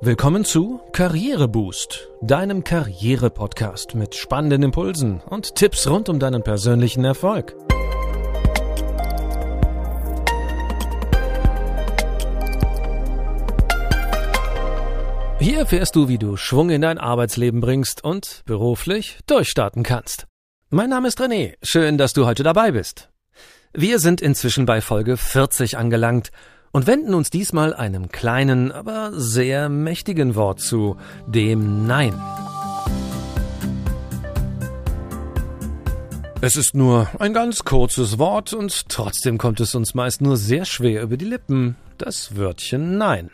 Willkommen zu Karriereboost, deinem Karriere-Podcast mit spannenden Impulsen und Tipps rund um deinen persönlichen Erfolg. Hier erfährst du, wie du Schwung in dein Arbeitsleben bringst und beruflich durchstarten kannst. Mein Name ist René, schön, dass du heute dabei bist. Wir sind inzwischen bei Folge 40 angelangt und wenden uns diesmal einem kleinen, aber sehr mächtigen Wort zu, dem Nein. Es ist nur ein ganz kurzes Wort und trotzdem kommt es uns meist nur sehr schwer über die Lippen, das Wörtchen Nein.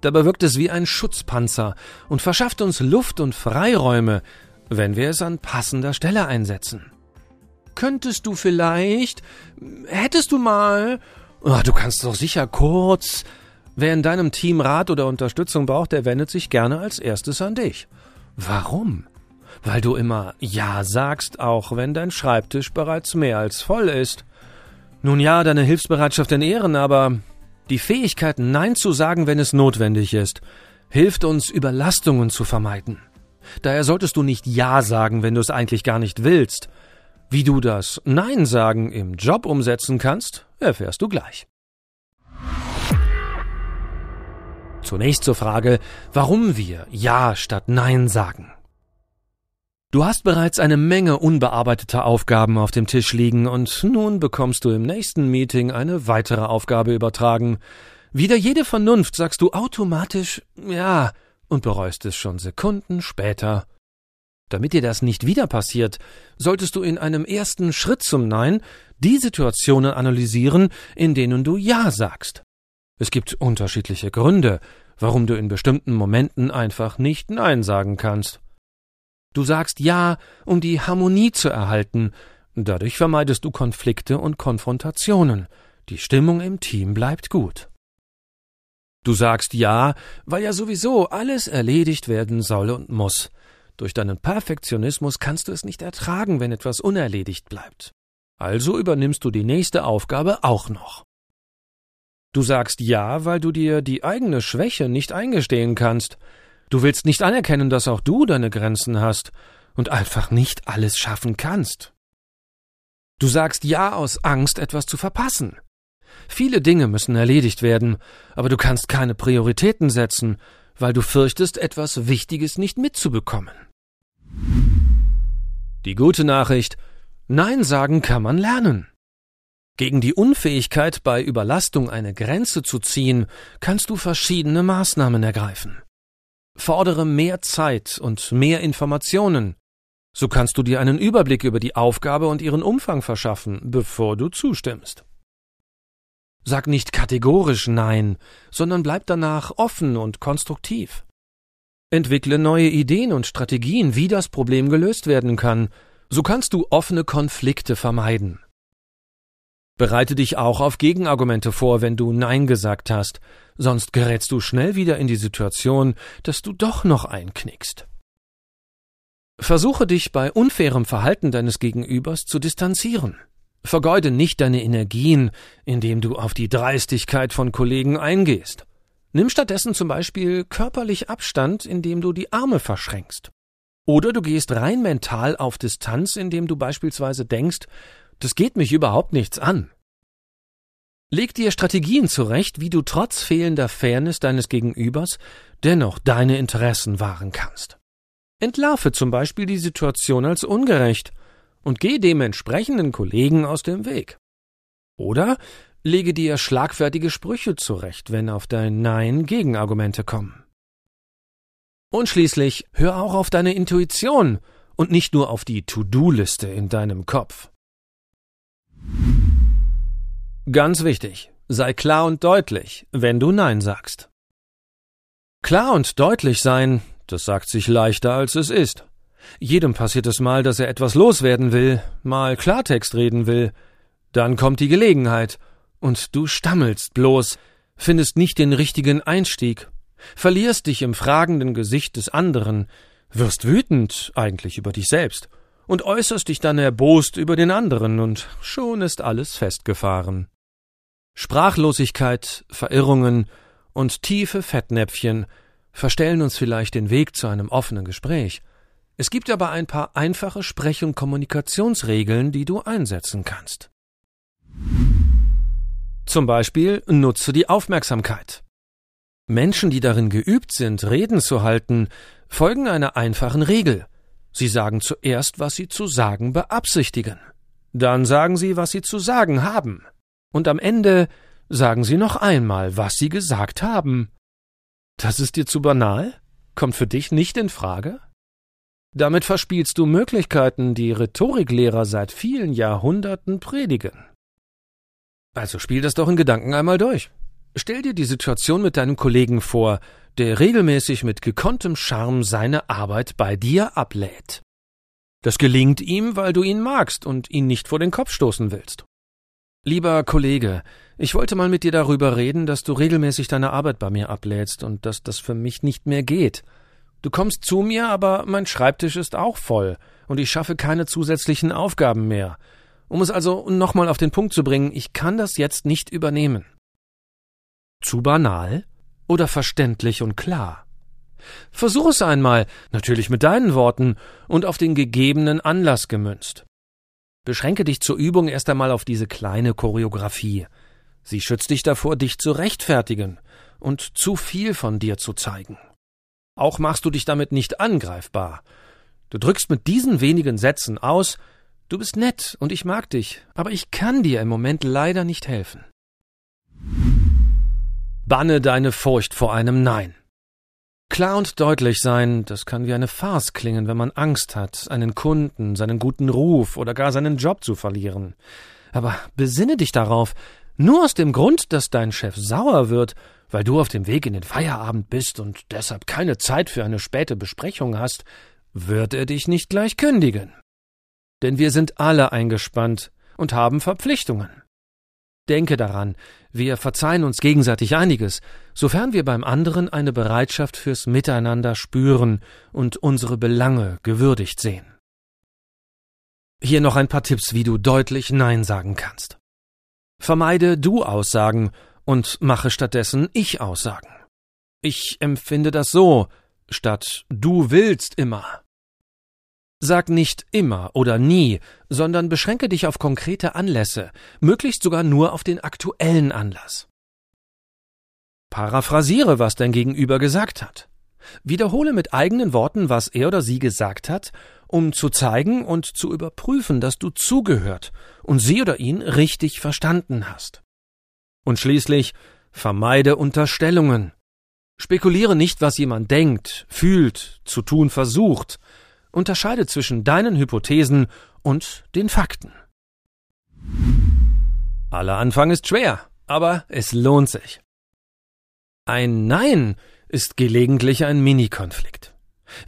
Dabei wirkt es wie ein Schutzpanzer und verschafft uns Luft und Freiräume, wenn wir es an passender Stelle einsetzen. Könntest du vielleicht, hättest du mal Oh, du kannst doch sicher kurz. Wer in deinem Team Rat oder Unterstützung braucht, der wendet sich gerne als erstes an dich. Warum? Weil du immer Ja sagst, auch wenn dein Schreibtisch bereits mehr als voll ist. Nun ja, deine Hilfsbereitschaft in Ehren, aber die Fähigkeit, Nein zu sagen, wenn es notwendig ist, hilft uns, Überlastungen zu vermeiden. Daher solltest du nicht Ja sagen, wenn du es eigentlich gar nicht willst. Wie du das Nein sagen im Job umsetzen kannst, erfährst du gleich. Zunächst zur Frage, warum wir Ja statt Nein sagen. Du hast bereits eine Menge unbearbeiteter Aufgaben auf dem Tisch liegen und nun bekommst du im nächsten Meeting eine weitere Aufgabe übertragen. Wieder jede Vernunft sagst du automatisch Ja und bereust es schon Sekunden später. Damit dir das nicht wieder passiert, solltest du in einem ersten Schritt zum Nein die Situationen analysieren, in denen du Ja sagst. Es gibt unterschiedliche Gründe, warum du in bestimmten Momenten einfach nicht Nein sagen kannst. Du sagst Ja, um die Harmonie zu erhalten, dadurch vermeidest du Konflikte und Konfrontationen, die Stimmung im Team bleibt gut. Du sagst Ja, weil ja sowieso alles erledigt werden soll und muss, durch deinen Perfektionismus kannst du es nicht ertragen, wenn etwas unerledigt bleibt. Also übernimmst du die nächste Aufgabe auch noch. Du sagst ja, weil du dir die eigene Schwäche nicht eingestehen kannst. Du willst nicht anerkennen, dass auch du deine Grenzen hast und einfach nicht alles schaffen kannst. Du sagst ja aus Angst, etwas zu verpassen. Viele Dinge müssen erledigt werden, aber du kannst keine Prioritäten setzen, weil du fürchtest, etwas Wichtiges nicht mitzubekommen. Die gute Nachricht Nein sagen kann man lernen. Gegen die Unfähigkeit, bei Überlastung eine Grenze zu ziehen, kannst du verschiedene Maßnahmen ergreifen. Fordere mehr Zeit und mehr Informationen. So kannst du dir einen Überblick über die Aufgabe und ihren Umfang verschaffen, bevor du zustimmst. Sag nicht kategorisch Nein, sondern bleib danach offen und konstruktiv. Entwickle neue Ideen und Strategien, wie das Problem gelöst werden kann. So kannst du offene Konflikte vermeiden. Bereite dich auch auf Gegenargumente vor, wenn du Nein gesagt hast, sonst gerätst du schnell wieder in die Situation, dass du doch noch einknickst. Versuche dich bei unfairem Verhalten deines Gegenübers zu distanzieren. Vergeude nicht deine Energien, indem du auf die Dreistigkeit von Kollegen eingehst. Nimm stattdessen zum Beispiel körperlich Abstand, indem du die Arme verschränkst. Oder du gehst rein mental auf Distanz, indem du beispielsweise denkst, das geht mich überhaupt nichts an. Leg dir Strategien zurecht, wie du trotz fehlender Fairness deines Gegenübers dennoch deine Interessen wahren kannst. Entlarve zum Beispiel die Situation als ungerecht und geh dem entsprechenden Kollegen aus dem Weg. Oder lege dir schlagfertige Sprüche zurecht, wenn auf dein Nein Gegenargumente kommen. Und schließlich hör auch auf deine Intuition und nicht nur auf die To-Do-Liste in deinem Kopf. Ganz wichtig, sei klar und deutlich, wenn du Nein sagst. Klar und deutlich sein, das sagt sich leichter als es ist. Jedem passiert es mal, dass er etwas loswerden will, mal Klartext reden will. Dann kommt die Gelegenheit, und du stammelst bloß, findest nicht den richtigen Einstieg, verlierst dich im fragenden Gesicht des anderen, wirst wütend eigentlich über dich selbst und äußerst dich dann erbost über den anderen, und schon ist alles festgefahren. Sprachlosigkeit, Verirrungen und tiefe Fettnäpfchen verstellen uns vielleicht den Weg zu einem offenen Gespräch. Es gibt aber ein paar einfache Sprech- und Kommunikationsregeln, die du einsetzen kannst. Zum Beispiel nutze die Aufmerksamkeit. Menschen, die darin geübt sind, Reden zu halten, folgen einer einfachen Regel. Sie sagen zuerst, was sie zu sagen beabsichtigen. Dann sagen sie, was sie zu sagen haben. Und am Ende sagen sie noch einmal, was sie gesagt haben. Das ist dir zu banal? Kommt für dich nicht in Frage? Damit verspielst du Möglichkeiten, die Rhetoriklehrer seit vielen Jahrhunderten predigen. Also spiel das doch in Gedanken einmal durch. Stell dir die Situation mit deinem Kollegen vor, der regelmäßig mit gekonntem Charme seine Arbeit bei dir ablädt. Das gelingt ihm, weil du ihn magst und ihn nicht vor den Kopf stoßen willst. Lieber Kollege, ich wollte mal mit dir darüber reden, dass du regelmäßig deine Arbeit bei mir ablädst und dass das für mich nicht mehr geht. Du kommst zu mir, aber mein Schreibtisch ist auch voll und ich schaffe keine zusätzlichen Aufgaben mehr. Um es also nochmal auf den Punkt zu bringen, ich kann das jetzt nicht übernehmen. Zu banal oder verständlich und klar? Versuch es einmal, natürlich mit deinen Worten und auf den gegebenen Anlass gemünzt. Beschränke dich zur Übung erst einmal auf diese kleine Choreografie. Sie schützt dich davor, dich zu rechtfertigen und zu viel von dir zu zeigen. Auch machst du dich damit nicht angreifbar. Du drückst mit diesen wenigen Sätzen aus, du bist nett und ich mag dich, aber ich kann dir im Moment leider nicht helfen. Banne deine Furcht vor einem Nein. Klar und deutlich sein, das kann wie eine Farce klingen, wenn man Angst hat, einen Kunden, seinen guten Ruf oder gar seinen Job zu verlieren. Aber besinne dich darauf, nur aus dem Grund, dass dein Chef sauer wird, weil du auf dem Weg in den Feierabend bist und deshalb keine Zeit für eine späte Besprechung hast, wird er dich nicht gleich kündigen. Denn wir sind alle eingespannt und haben Verpflichtungen. Denke daran, wir verzeihen uns gegenseitig einiges, sofern wir beim anderen eine Bereitschaft fürs Miteinander spüren und unsere Belange gewürdigt sehen. Hier noch ein paar Tipps, wie du deutlich Nein sagen kannst. Vermeide Du-Aussagen und mache stattdessen Ich-Aussagen. Ich empfinde das so, statt Du willst immer. Sag nicht immer oder nie, sondern beschränke dich auf konkrete Anlässe, möglichst sogar nur auf den aktuellen Anlass. Paraphrasiere, was dein Gegenüber gesagt hat. Wiederhole mit eigenen Worten, was er oder sie gesagt hat, um zu zeigen und zu überprüfen, dass du zugehört und sie oder ihn richtig verstanden hast. Und schließlich vermeide Unterstellungen. Spekuliere nicht, was jemand denkt, fühlt, zu tun versucht, Unterscheide zwischen deinen Hypothesen und den Fakten. Aller Anfang ist schwer, aber es lohnt sich. Ein Nein ist gelegentlich ein Mini-Konflikt.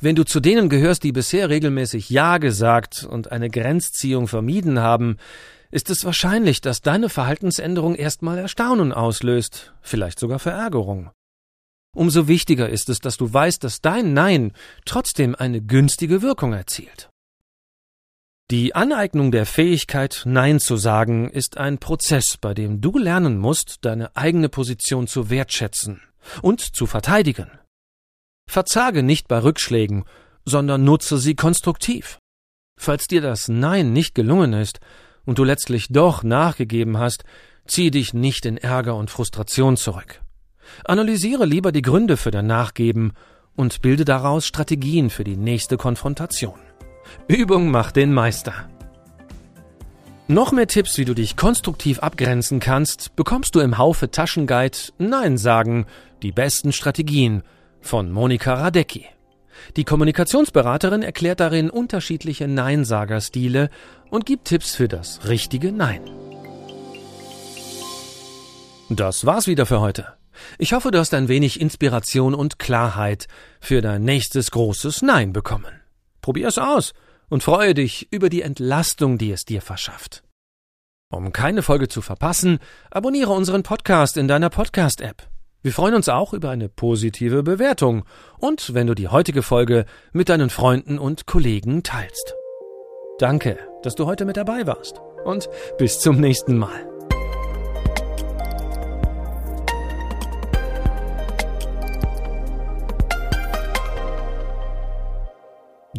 Wenn du zu denen gehörst, die bisher regelmäßig Ja gesagt und eine Grenzziehung vermieden haben, ist es wahrscheinlich, dass deine Verhaltensänderung erstmal Erstaunen auslöst, vielleicht sogar Verärgerung. Umso wichtiger ist es, dass du weißt, dass dein Nein trotzdem eine günstige Wirkung erzielt. Die Aneignung der Fähigkeit, Nein zu sagen, ist ein Prozess, bei dem du lernen musst, deine eigene Position zu wertschätzen und zu verteidigen. Verzage nicht bei Rückschlägen, sondern nutze sie konstruktiv. Falls dir das Nein nicht gelungen ist und du letztlich doch nachgegeben hast, zieh dich nicht in Ärger und Frustration zurück. Analysiere lieber die Gründe für dein Nachgeben und bilde daraus Strategien für die nächste Konfrontation. Übung macht den Meister. Noch mehr Tipps, wie du dich konstruktiv abgrenzen kannst, bekommst du im Haufe Taschenguide Nein sagen, die besten Strategien von Monika Radecki. Die Kommunikationsberaterin erklärt darin unterschiedliche Neinsagerstile und gibt Tipps für das richtige Nein. Das war's wieder für heute. Ich hoffe, du hast ein wenig Inspiration und Klarheit für dein nächstes großes Nein bekommen. Probier es aus und freue dich über die Entlastung, die es dir verschafft. Um keine Folge zu verpassen, abonniere unseren Podcast in deiner Podcast-App. Wir freuen uns auch über eine positive Bewertung und wenn du die heutige Folge mit deinen Freunden und Kollegen teilst. Danke, dass du heute mit dabei warst und bis zum nächsten Mal.